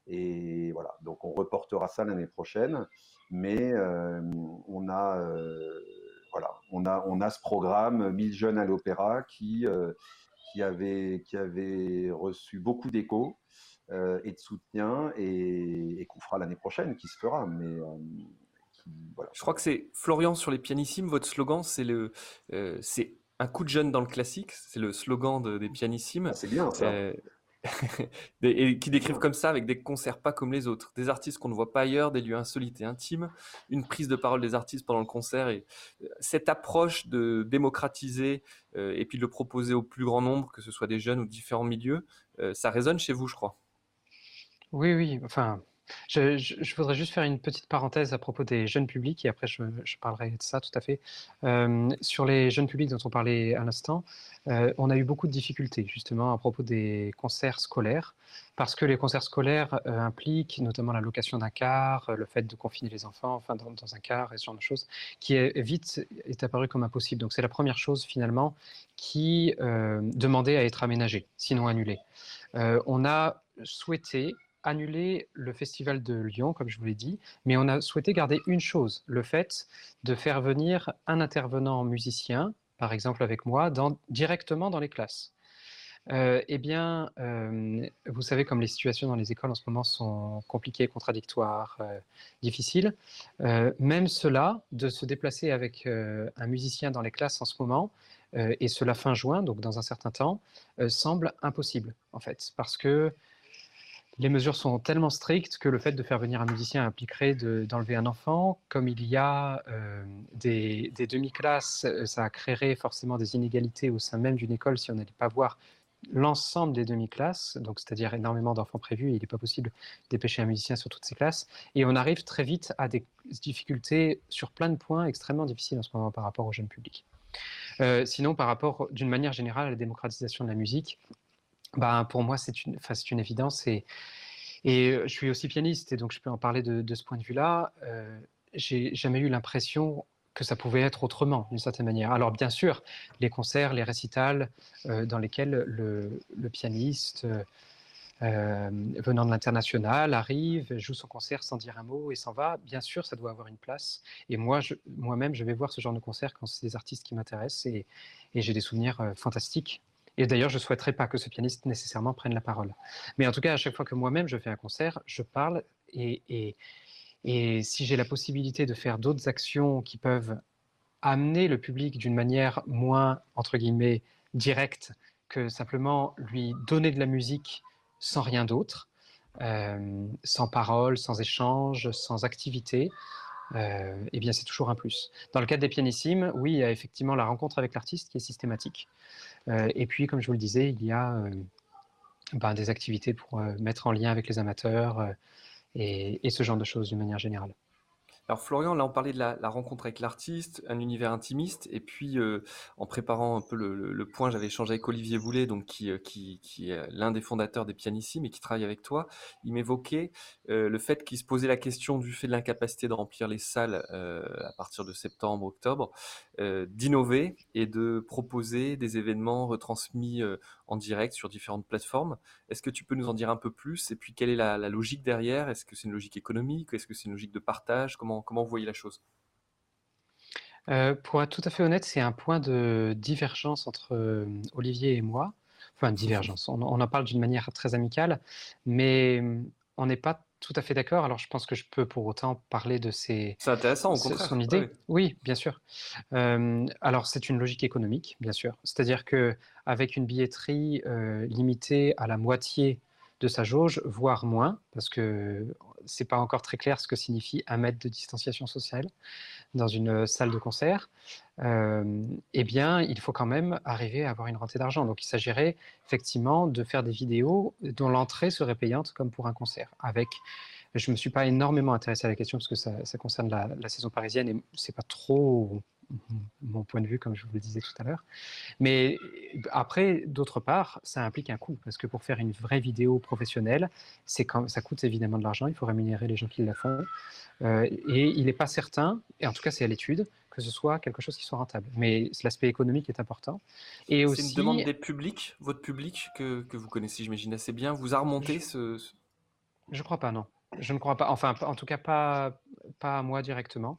S2: Et voilà, donc on reportera ça l'année prochaine, mais on a voilà, on a on a ce programme 1000 jeunes à l'opéra qui qui avait qui avait reçu beaucoup d'échos euh, et de soutien et, qu'on fera l'année prochaine, qui se fera. Mais euh,
S1: voilà. Je crois que c'est Florian sur les pianissimes. Votre slogan, c'est le, euh, c'est un coup de jeune dans le classique. C'est le slogan des pianissimes.
S2: Ah, c'est bien ça.
S1: et qui décrivent comme ça avec des concerts pas comme les autres, des artistes qu'on ne voit pas ailleurs, des lieux insolites et intimes, une prise de parole des artistes pendant le concert et cette approche de démocratiser et puis de le proposer au plus grand nombre, que ce soit des jeunes ou différents milieux, ça résonne chez vous, je crois.
S3: Oui, oui, enfin, je, voudrais juste faire une petite parenthèse à propos des jeunes publics et après je, parlerai de ça tout à fait. Euh, sur les jeunes publics dont on parlait à l'instant, euh, on a eu beaucoup de difficultés justement à propos des concerts scolaires parce que les concerts scolaires euh, impliquent notamment la location d'un car, le fait de confiner les enfants, enfin dans, un car et ce genre de choses, qui vite est apparu comme impossible. Donc c'est la première chose finalement qui demandait à être aménagée, sinon annulée. on a souhaité annuler le festival de Lyon, comme je vous l'ai dit, mais on a souhaité garder une chose, le fait de faire venir un intervenant musicien, par exemple avec moi, directement dans les classes. Euh, eh bien, euh, vous savez, comme les situations dans les écoles en ce moment sont compliquées, contradictoires, euh, difficiles, même cela, de se déplacer avec un musicien dans les classes en ce moment, et cela fin juin, donc dans un certain temps, semble impossible, en fait, parce que les mesures sont tellement strictes que le fait de faire venir un musicien impliquerait d'enlever un enfant. Comme il y a euh, des, demi-classes, euh, ça créerait forcément des inégalités au sein même d'une école si on n'allait pas voir l'ensemble des demi-classes, donc c'est-à-dire énormément d'enfants prévus, il n'est pas possible dépêcher un musicien sur toutes ces classes. Et on arrive très vite à des difficultés sur plein de points extrêmement difficiles en ce moment par rapport au jeune public. Euh, sinon, par rapport, d'une manière générale, à la démocratisation de la musique, bah, pour moi, c'est une, une évidence. Et, et je suis aussi pianiste, et donc je peux en parler de, ce point de vue-là. Euh, j'ai jamais eu l'impression que ça pouvait être autrement, d'une certaine manière. Alors, bien sûr, les concerts, les récitals euh, dans lesquels le, pianiste euh, venant de l'international arrive, joue son concert sans dire un mot et s'en va, bien sûr, ça doit avoir une place. Et moi, moi-même, je vais voir ce genre de concert quand c'est des artistes qui m'intéressent et, et j'ai des souvenirs fantastiques et d'ailleurs, je ne souhaiterais pas que ce pianiste nécessairement prenne la parole. Mais en tout cas, à chaque fois que moi-même je fais un concert, je parle et, si j'ai la possibilité de faire d'autres actions qui peuvent amener le public d'une manière moins, entre guillemets, directe que simplement lui donner de la musique sans rien d'autre, euh, sans parole, sans échange, sans activité, euh, eh bien c'est toujours un plus. Dans le cadre des pianissimes, oui, il y a effectivement la rencontre avec l'artiste qui est systématique. Euh, et puis, comme je vous le disais, il y a euh, ben, des activités pour mettre en lien avec les amateurs et ce genre de choses d'une manière générale.
S1: Alors Florian, là on parlait de la, rencontre avec l'artiste, un univers intimiste, et puis euh, en préparant un peu le, point, j'avais échangé avec Olivier Boulet, donc qui, euh, est l'un des fondateurs des Pianissimes et qui travaille avec toi. Il m'évoquait euh, le fait qu'il se posait la question du fait de l'incapacité de remplir les salles à partir de septembre, octobre, d'innover et de proposer des événements retransmis en direct sur différentes plateformes. Est-ce que tu peux nous en dire un peu plus? Et puis quelle est la, logique derrière? Est-ce que c'est une logique économique? Est-ce que c'est une logique de partage? Comment, vous voyez la chose?
S3: Euh, Pour être tout à fait honnête, c'est un point de divergence entre euh, Olivier et moi. Enfin, divergence. On, en parle d'une manière très amicale, mais euh, on n'est pas tout à fait d'accord. Alors, je pense que je peux pour autant parler de ses,
S1: c'est intéressant, au contraire.
S3: son idée. Oui, bien sûr. alors, c'est une logique économique, bien sûr. C'est-à-dire que avec une billetterie limitée à la moitié de sa jauge, voire moins, parce que c'est pas encore très clair ce que signifie un mètre de distanciation sociale dans une salle de concert, eh bien, il faut quand même arriver à avoir une rentrée d'argent. Donc, il s'agirait effectivement de faire des vidéos dont l'entrée serait payante comme pour un concert. Avec, je me suis pas énormément intéressé à la question parce que ça, concerne la, la, saison parisienne et c'est pas trop mon point de vue, comme je vous le disais tout à l'heure. Mais après, d'autre part, ça implique un coût, parce que pour faire une vraie vidéo professionnelle, c'est quand, ça coûte évidemment de l'argent, il faut rémunérer les gens qui la font, euh, et il n'est pas certain, et en tout cas c'est à l'étude, que ce soit quelque chose qui soit rentable. Mais l'aspect économique est important.
S1: Et aussi, c'est une demande des publics, votre public que, que vous connaissez, j'imagine assez bien, vous a remonté ce...
S3: Je ne crois pas, non. Je ne crois pas. Enfin, en tout cas, pas, pas à moi directement.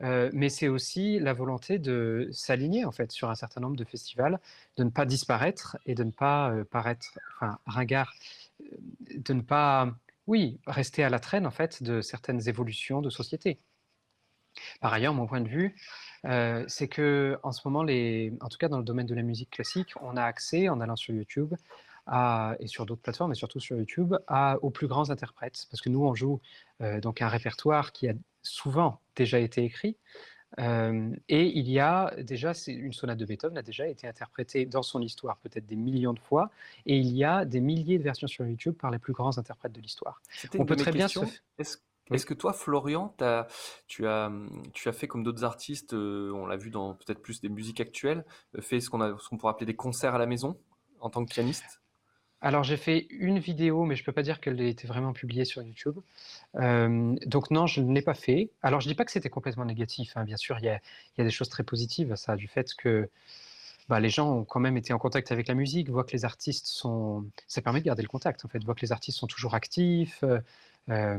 S3: Mais c'est aussi la volonté de s'aligner en fait sur un certain nombre de festivals, de ne pas disparaître et de ne pas paraître, enfin, ringard, de ne pas, oui, rester à la traîne en fait de certaines évolutions de société. Par ailleurs, mon point de vue, c'est que en ce moment, les, en tout cas dans le domaine de la musique classique, on a accès en allant sur YouTube et sur d'autres plateformes, mais surtout sur YouTube, à, aux plus grands interprètes. Parce que nous, on joue donc un répertoire qui a souvent déjà été écrit. Euh, et il y a déjà, une sonate de Beethoven a déjà été interprétée dans son histoire peut-être des millions de fois, et il y a des milliers de versions sur YouTube par les plus grands interprètes de l'histoire.
S1: On peut très bien Est-ce que toi, Florian, as, tu, as, tu as fait comme d'autres artistes, euh, on l'a vu dans peut-être plus des musiques actuelles, euh, fait ce qu'on qu pourrait appeler des concerts à la maison en tant que pianiste?
S3: Alors j'ai fait une vidéo, mais je ne peux pas dire qu'elle ait été vraiment publiée sur YouTube. Euh, donc non, je ne l'ai pas fait. Alors je dis pas que c'était complètement négatif. Hein. Bien sûr, il y, a, des choses très positives à ça, du fait que bah, les gens ont quand même été en contact avec la musique, voient que les artistes sont... Ça permet de garder le contact, en fait, voient que les artistes sont toujours actifs. Euh, euh,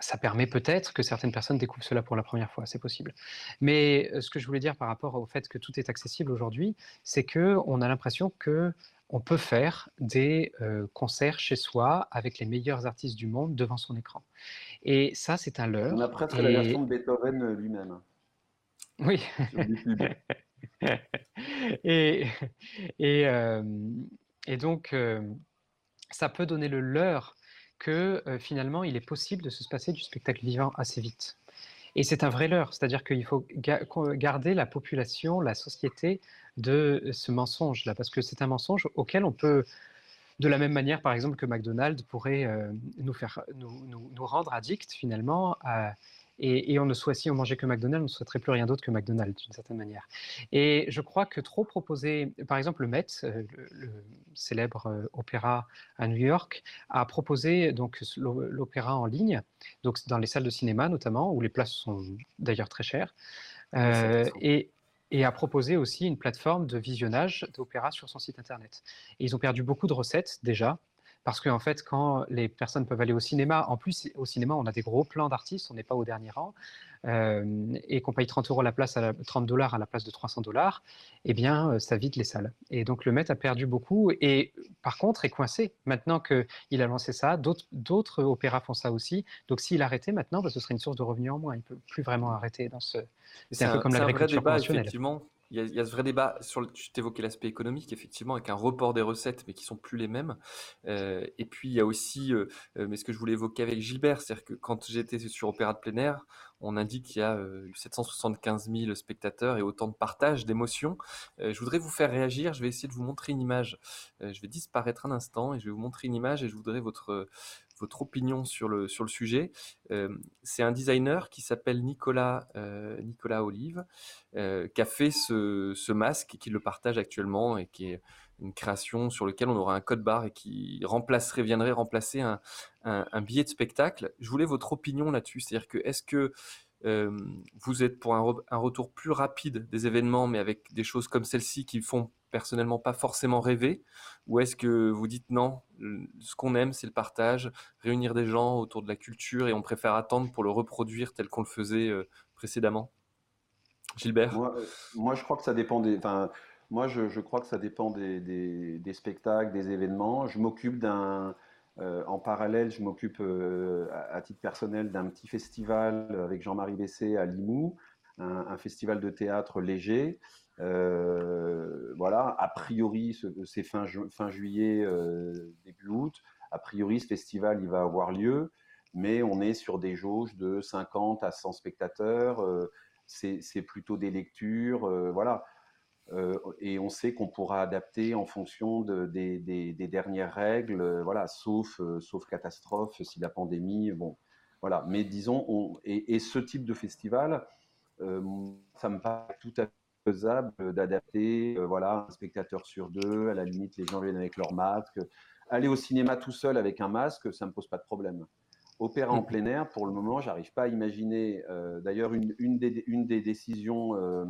S3: ça permet peut-être que certaines personnes découvrent cela pour la première fois, c'est possible. Mais ce que je voulais dire par rapport au fait que tout est accessible aujourd'hui, c'est que on a l'impression que on peut faire des euh, concerts chez soi avec les meilleurs artistes du monde devant son écran. Et ça, c'est un leurre.
S2: On a presque la version de Beethoven euh, lui-même.
S3: Oui. et, et, euh, et, donc, ça peut donner le leurre que finalement il est possible de se passer du spectacle vivant assez vite. Et c'est un vrai leurre, c'est-à-dire qu'il faut garder la population, la société de ce mensonge-là, parce que c'est un mensonge auquel on peut, de la même manière par exemple que McDonald's pourrait nous, faire, nous, nous, rendre addicts finalement à et, on ne souhaite, si on mangeait que McDonald's, on ne souhaiterait plus rien d'autre que McDonald's, d'une certaine manière. Et je crois que trop proposer, par exemple, le Met, euh, le, célèbre euh, opéra à New York, a proposé donc l'opéra en ligne, donc dans les salles de cinéma notamment, où les places sont d'ailleurs très chères, euh, et, et a proposé aussi une plateforme de visionnage d'opéra sur son site internet. Et ils ont perdu beaucoup de recettes déjà, parce qu'en en fait, quand les personnes peuvent aller au cinéma, en plus, au cinéma, on a des gros plans d'artistes, on n'est pas au dernier rang, euh, et qu'on paye 30 euros la place, à 30 dollars à la place de 300 dollars, eh bien, euh, ça vide les salles. Et donc, le Met a perdu beaucoup, et par contre, est coincé. Maintenant qu'il a lancé ça, d'autres opéras font ça aussi. Donc, s'il arrêtait maintenant, bah, ce serait une source de revenus en moins. Il ne peut plus vraiment arrêter dans ce.
S1: C'est un, peu comme l'agriculture conventionnelle. Effectivement il y, a, ce vrai débat sur le, tu t'évoquais l'aspect économique effectivement avec un report des recettes mais qui sont plus les mêmes. Euh, et puis il y a aussi euh, euh, mais ce que je voulais évoquer avec Gilbert c'est-à-dire que quand j'étais sur Opéra de plein air on indique qu'il y a eu 775 000 spectateurs et autant de partages d'émotions. Je voudrais vous faire réagir je vais essayer de vous montrer une image. Je vais disparaître un instant et je vais vous montrer une image et je voudrais votre votre opinion sur le, sujet. Euh, c'est un designer qui s'appelle Nicolas, euh, Olive, euh, qui a fait ce, masque et qui le partage actuellement et qui est une création sur lequel on aura un code barre et qui remplacerait, viendrait remplacer un, un, billet de spectacle. Je voulais votre opinion là-dessus, c'est-à-dire que est-ce que vous êtes pour un, un, retour plus rapide des événements, mais avec des choses comme celle-ci qui font personnellement pas forcément rêver Ou est-ce que vous dites non, ce qu'on aime, c'est le partage, réunir des gens autour de la culture et on préfère attendre pour le reproduire tel qu'on le faisait euh, précédemment? Gilbert?
S2: Moi, je crois que ça dépend des. Enfin, moi, je, crois que ça dépend des, des, spectacles, des événements. Je m'occupe d'un. Euh, en parallèle, je m'occupe euh, à, titre personnel d'un petit festival avec Jean-Marie Bessé à Limoux, un, festival de théâtre léger. Euh, voilà, a priori, c'est fin, juillet, euh, début août. A priori, ce festival, il va avoir lieu, mais on est sur des jauges de 50 à 100 spectateurs. Euh, c'est plutôt des lectures, voilà. et on sait qu'on pourra adapter en fonction de, des, dernières règles, voilà, sauf, catastrophe, si la pandémie, bon, voilà. Mais disons, on, et, et, ce type de festival, ça me paraît tout à fait faisable d'adapter, euh, voilà, un spectateur sur deux, à la limite, les gens viennent avec leur masque. Aller au cinéma tout seul avec un masque, ça ne me pose pas de problème. Opéra en mm. plein air, pour le moment, j'arrive pas à imaginer. Euh, d'ailleurs, une, une, des, une des décisions, euh,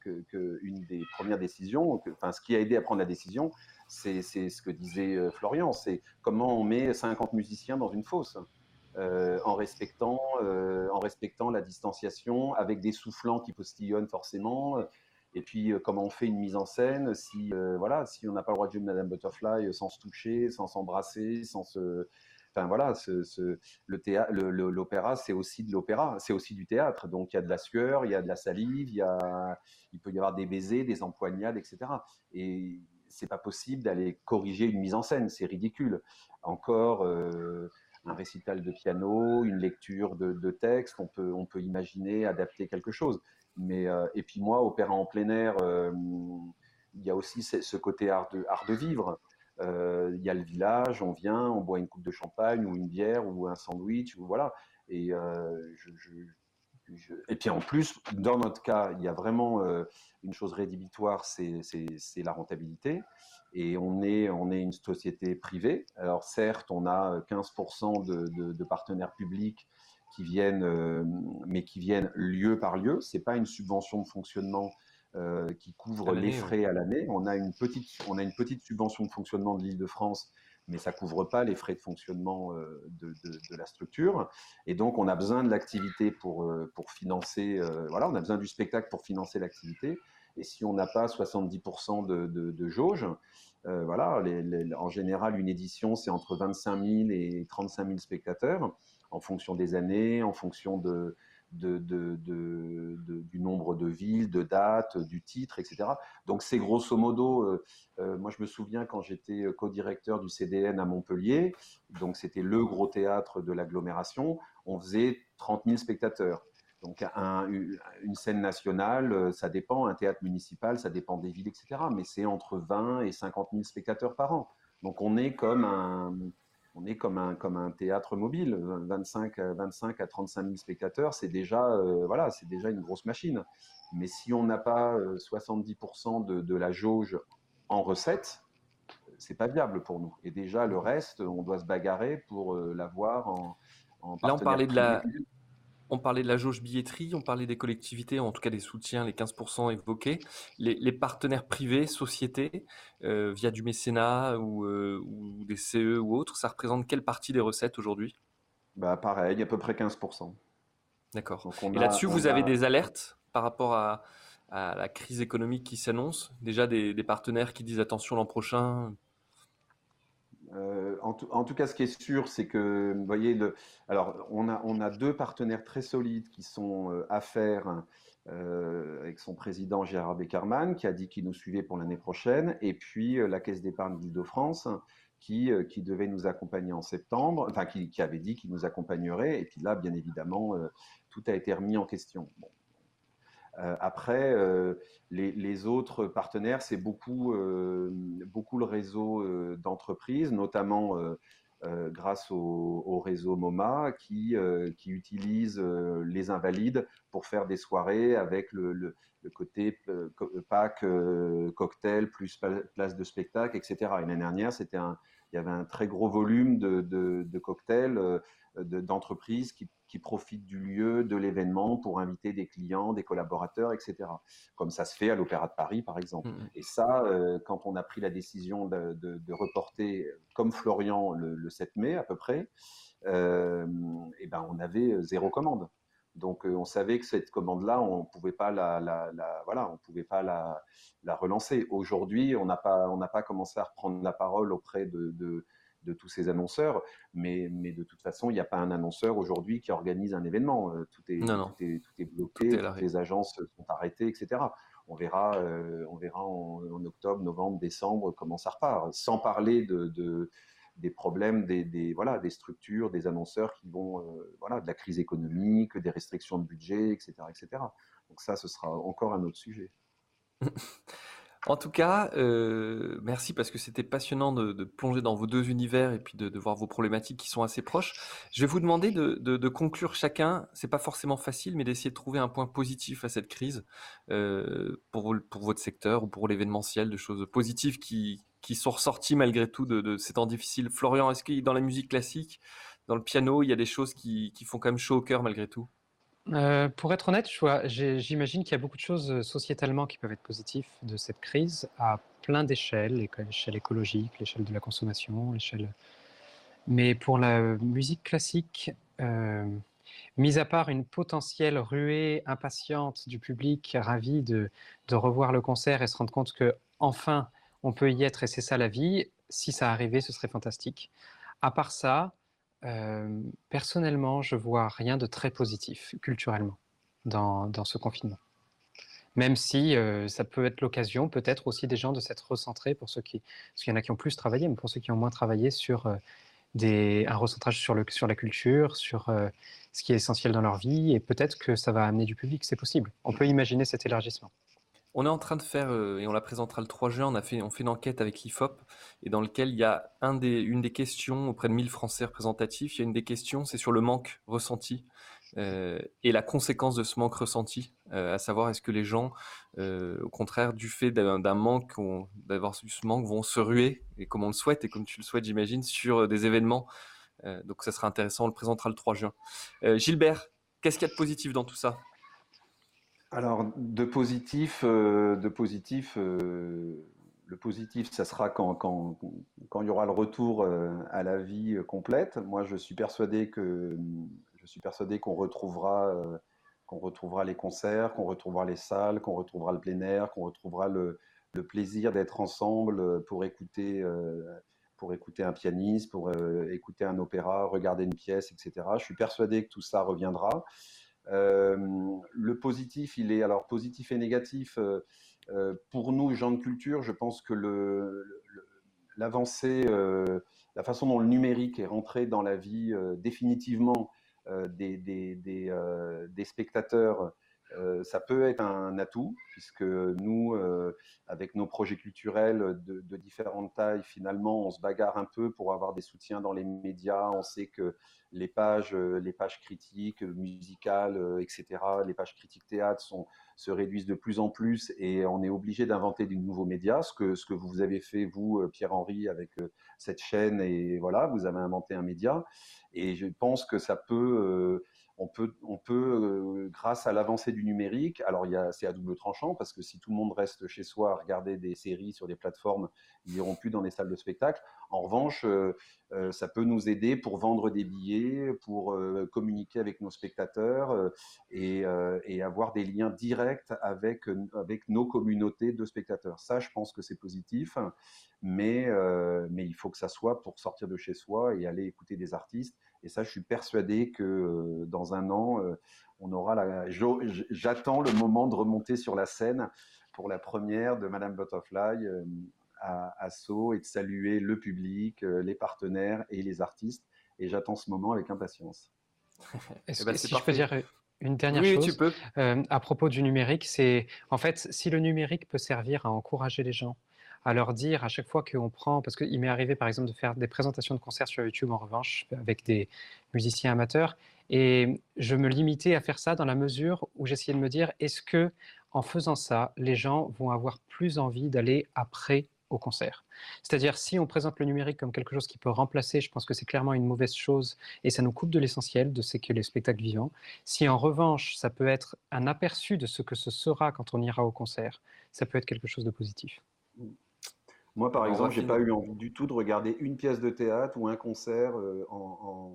S2: que, une des premières décisions, enfin, ce qui a aidé à prendre la décision, c'est ce que disait Florian, c'est comment on met 50 musiciens dans une fosse. en respectant, en respectant la distanciation, avec des soufflants qui postillonnent forcément, et puis, euh, comment on fait une mise en scène si, euh, voilà, si on n'a pas le droit de jouer Madame Butterfly euh, sans se toucher, sans s'embrasser, sans se. Enfin voilà, le théâtre, l'opéra, c'est aussi de l'opéra, c'est aussi du théâtre. Donc il y a de la sueur, il y a de la salive, il peut y avoir des baisers, des empoignades, etc. Et c'est pas possible d'aller corriger une mise en scène, c'est ridicule. Encore un récital de piano, une lecture de, de texte, on peut, on peut imaginer adapter quelque chose. Mais, euh, et puis moi, opéra en plein air, euh, il y a aussi ce côté art de, art de vivre. Euh, il y a le village, on vient, on boit une coupe de champagne ou une bière ou un sandwich, voilà. Et, et puis en plus, dans notre cas, il y a vraiment une chose rédhibitoire, c'est la rentabilité. Et on est, on est une société privée. Alors certes, on a 15% de, de, de, partenaires publics qui viennent, euh, mais qui viennent lieu par lieu. C'est pas une subvention de fonctionnement euh, qui couvre les frais à l'année. On a une petite, on a une petite subvention de fonctionnement de l'Île-de-France, mais ça couvre pas les frais de fonctionnement euh, de, de, la structure. Et donc, on a besoin de l'activité pour pour financer. voilà, on a besoin du spectacle pour financer l'activité. Et si on n'a pas 70% de, de, jauge, voilà, en général, une édition, c'est entre 25 000 et 35 000 spectateurs en fonction des années, en fonction du nombre de villes, de dates, du titre, etc. Donc c'est grosso modo, euh, euh, moi je me souviens quand j'étais co-directeur du CDN à Montpellier, donc c'était le gros théâtre de l'agglomération, on faisait 30 000 spectateurs. Donc une scène nationale, ça dépend, un théâtre municipal, ça dépend des villes, etc. Mais c'est entre 20 et 50 000 spectateurs par an. Donc on est comme un, on est comme un, comme un théâtre mobile, 25, 25 à 35 000 spectateurs, c'est déjà, euh, voilà, c'est déjà une grosse machine. Mais si on n'a pas 70% euh, de, la jauge en recettes, c'est pas viable pour nous. Et déjà, le reste, on doit se bagarrer pour euh, l'avoir en, en
S1: Là, on parlait de la, on parlait de la jauge billetterie, on parlait des collectivités, en tout cas des soutiens, les 15% évoqués. Les, partenaires privés, sociétés, euh, via du mécénat ou, ou, des CE ou autres, ça représente quelle partie des recettes aujourd'hui?
S2: Bah, Pareil, à peu près 15%.
S1: D'accord. Et là-dessus, vous avez des alertes par rapport à, la crise économique qui s'annonce? Déjà des, des partenaires qui disent attention l'an prochain,
S2: euh, en, tout, cas, ce qui est sûr, c'est que, vous voyez, le, alors on a, on a deux partenaires très solides qui sont euh, Affaires, euh, avec son président Gérard Beckerman, qui a dit qu'il nous suivait pour l'année prochaine, et puis la Caisse d'épargne d'Île-de-France, qui, qui devait nous accompagner en septembre, enfin, qui, avait dit qu'il nous accompagnerait, et puis là, bien évidemment, tout a été remis en question. Après, euh, les, autres partenaires, c'est beaucoup, euh, beaucoup le réseau d'entreprises, notamment grâce au, réseau MoMA qui, qui utilise les invalides pour faire des soirées avec le, côté pack cocktail plus place de spectacle, etc. L'année dernière, il y avait un très gros volume de cocktails d'entreprises qui qui profitent du lieu, de l'événement pour inviter des clients, des collaborateurs, etc. Comme ça se fait à l'Opéra de Paris, par exemple. Mmh, mmh. Et ça, euh, quand on a pris la décision de, reporter, comme Florian, le, 7 mai à peu près, euh, et ben, on avait zéro commande. Donc, euh, on savait que cette commande-là, on pouvait pas la, voilà, on pouvait pas la, relancer. Aujourd'hui, on n'a pas, on n'a pas commencé à reprendre la parole auprès de de tous ces annonceurs, mais, mais de toute façon, il n'y a pas un annonceur aujourd'hui qui organise un événement. Euh, tout est, tout est, tout est bloqué, toutes les agences sont arrêtées, etc. On verra, euh, on verra en, octobre, novembre, décembre comment ça repart. Sans parler de, des problèmes des, des, voilà, des structures, des annonceurs qui vont, euh, voilà, de la crise économique, des restrictions de budget, etc., etc. Donc ça, ce sera encore un autre sujet.
S1: En tout cas, euh, merci parce que c'était passionnant de, plonger dans vos deux univers et puis de, voir vos problématiques qui sont assez proches. Je vais vous demander de, conclure chacun. C'est pas forcément facile, mais d'essayer de trouver un point positif à cette crise euh, pour, pour votre secteur ou pour l'événementiel, de choses positives qui, qui sont ressorties malgré tout de, ces temps difficiles. Florian, est-ce que dans la musique classique, dans le piano, il y a des choses qui, qui font quand même chaud au cœur malgré tout?
S3: Euh, pour être honnête, j'imagine qu'il y a beaucoup de choses euh, sociétalement qui peuvent être positives de cette crise à plein d'échelles, l'échelle écologique, l'échelle de la consommation, l'échelle. Mais pour la musique classique, euh, mis à part une potentielle ruée impatiente du public ravi de, de, revoir le concert et se rendre compte que enfin on peut y être et c'est ça la vie, si ça arrivait, ce serait fantastique. À part ça, personnellement, je vois rien de très positif culturellement dans, dans ce confinement. Même si ça peut être l'occasion, peut-être aussi des gens de s'être recentrés pour ceux qui, parce qu'il y en a qui ont plus travaillé, mais pour ceux qui ont moins travaillé sur des, un recentrage sur, le, sur la culture, sur ce qui est essentiel dans leur vie, et peut-être que ça va amener du public, c'est possible. On peut imaginer cet élargissement.
S1: On est en train de faire, euh, et on la présentera le 3 juin, on a fait, on fait une enquête avec l'IFOP, et dans lequel il y a une des questions auprès de 1000 Français représentatifs, il y a une des questions, c'est sur le manque ressenti euh, et la conséquence de ce manque ressenti, euh, à savoir est-ce que les gens, au contraire, du fait d'un manque, d'avoir eu ce manque, vont se ruer, et comme on le souhaite, et comme tu le souhaites, j'imagine, sur des événements. donc ça sera intéressant, on le présentera le 3 juin. Gilbert, qu'est-ce qu'il y a de positif dans tout ça?
S2: Alors, de positif, euh, de positif euh, le positif, ça sera quand, quand, quand, il y aura le retour euh, à la vie complète. Moi, je suis persuadé que je suis persuadé qu'on retrouvera, qu'on retrouvera les concerts, qu'on retrouvera les salles, qu'on retrouvera le plein air, qu'on retrouvera le, le plaisir d'être ensemble pour écouter, pour écouter un pianiste, pour écouter un opéra, regarder une pièce, etc. Je suis persuadé que tout ça reviendra. Le positif, il est alors positif et négatif. pour nous, gens de culture, je pense que l'avancée, la façon dont le numérique est rentré dans la vie définitivement des, spectateurs euh, ça peut être un atout, puisque nous, euh, avec nos projets culturels de, différentes tailles, finalement, on se bagarre un peu pour avoir des soutiens dans les médias. On sait que les pages, euh, les pages critiques, musicales, etc., les pages critiques théâtre se réduisent de plus en plus et on est obligé d'inventer des nouveaux médias, ce que vous avez fait, vous, Pierre-Henri, avec cette chaîne. Et voilà, vous avez inventé un média. Et je pense que ça peut on peut, on peut euh, grâce à l'avancée du numérique, alors c'est à double tranchant parce que si tout le monde reste chez soi à regarder des séries sur des plateformes, ils n'iront plus dans les salles de spectacle. En revanche, euh, ça peut nous aider pour vendre des billets, pour communiquer avec nos spectateurs et, avoir des liens directs avec, avec nos communautés de spectateurs. Ça, je pense que c'est positif, mais, mais il faut que ça soit pour sortir de chez soi et aller écouter des artistes et ça, je suis persuadé que euh, dans un an, euh, on aura la. J'attends le moment de remonter sur la scène pour la première de Madame Butterfly euh, à, à Sceaux et de saluer le public, les partenaires et les artistes. Et j'attends ce moment avec impatience.
S3: Est-ce eh ben, que, si je peux dire une dernière chose
S1: tu peux.
S3: à propos du numérique, c'est en fait si le numérique peut servir à encourager les gens à leur dire à chaque fois qu'on prend, parce qu'il m'est arrivé par exemple de faire des présentations de concerts sur YouTube en revanche avec des musiciens amateurs, et je me limitais à faire ça dans la mesure où j'essayais de me dire est-ce que en faisant ça, les gens vont avoir plus envie d'aller après au concert. C'est-à-dire, si on présente le numérique comme quelque chose qui peut remplacer, je pense que c'est clairement une mauvaise chose et ça nous coupe de l'essentiel de ce qu'est les spectacles vivants. Si en revanche, ça peut être un aperçu de ce que ce sera quand on ira au concert, ça peut être quelque chose de positif.
S2: Moi, par exemple, j'ai pas eu envie du tout de regarder une pièce de théâtre ou un concert euh, en,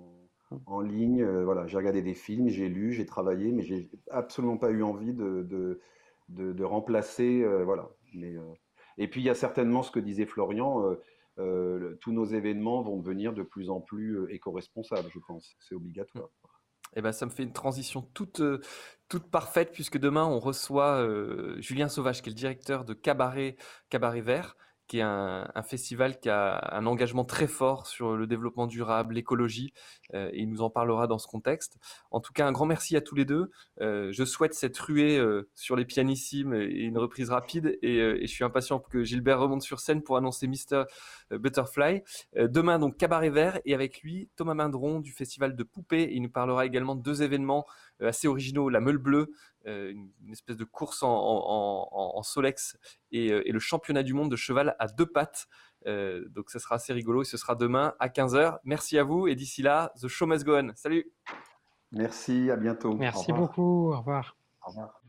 S2: en, ligne. Euh, voilà, j'ai regardé des films, j'ai lu, j'ai travaillé, mais j'ai absolument pas eu envie de, de, de, remplacer. Euh, voilà. Mais, et puis, il y a certainement ce que disait Florian. tous nos événements vont devenir de plus en plus éco-responsables, je pense. C'est obligatoire.
S1: Eh ben, ça me fait une transition toute, toute parfaite puisque demain on reçoit Julien Sauvage qui est le directeur de Cabaret, Cabaret Vert qui est un, festival qui a un engagement très fort sur le développement durable, l'écologie, euh, et il nous en parlera dans ce contexte. En tout cas, un grand merci à tous les deux. Euh, je souhaite cette ruée euh, sur les pianissimes et une reprise rapide, et, et, je suis impatient que Gilbert remonte sur scène pour annoncer Mister Butterfly. demain, donc, Cabaret Vert, et avec lui, Thomas Mindron du Festival de Poupées. Il nous parlera également de deux événements assez originaux, la Meule Bleue, une, espèce de course en, en, en, en Solex, et, et, le championnat du monde de cheval à deux pattes. Euh, donc ce sera assez rigolo et ce sera demain à 15h. Merci à vous et d'ici là, The Show Must Go On. Salut
S2: Merci, à bientôt.
S3: Merci beaucoup, au revoir.
S2: Au revoir.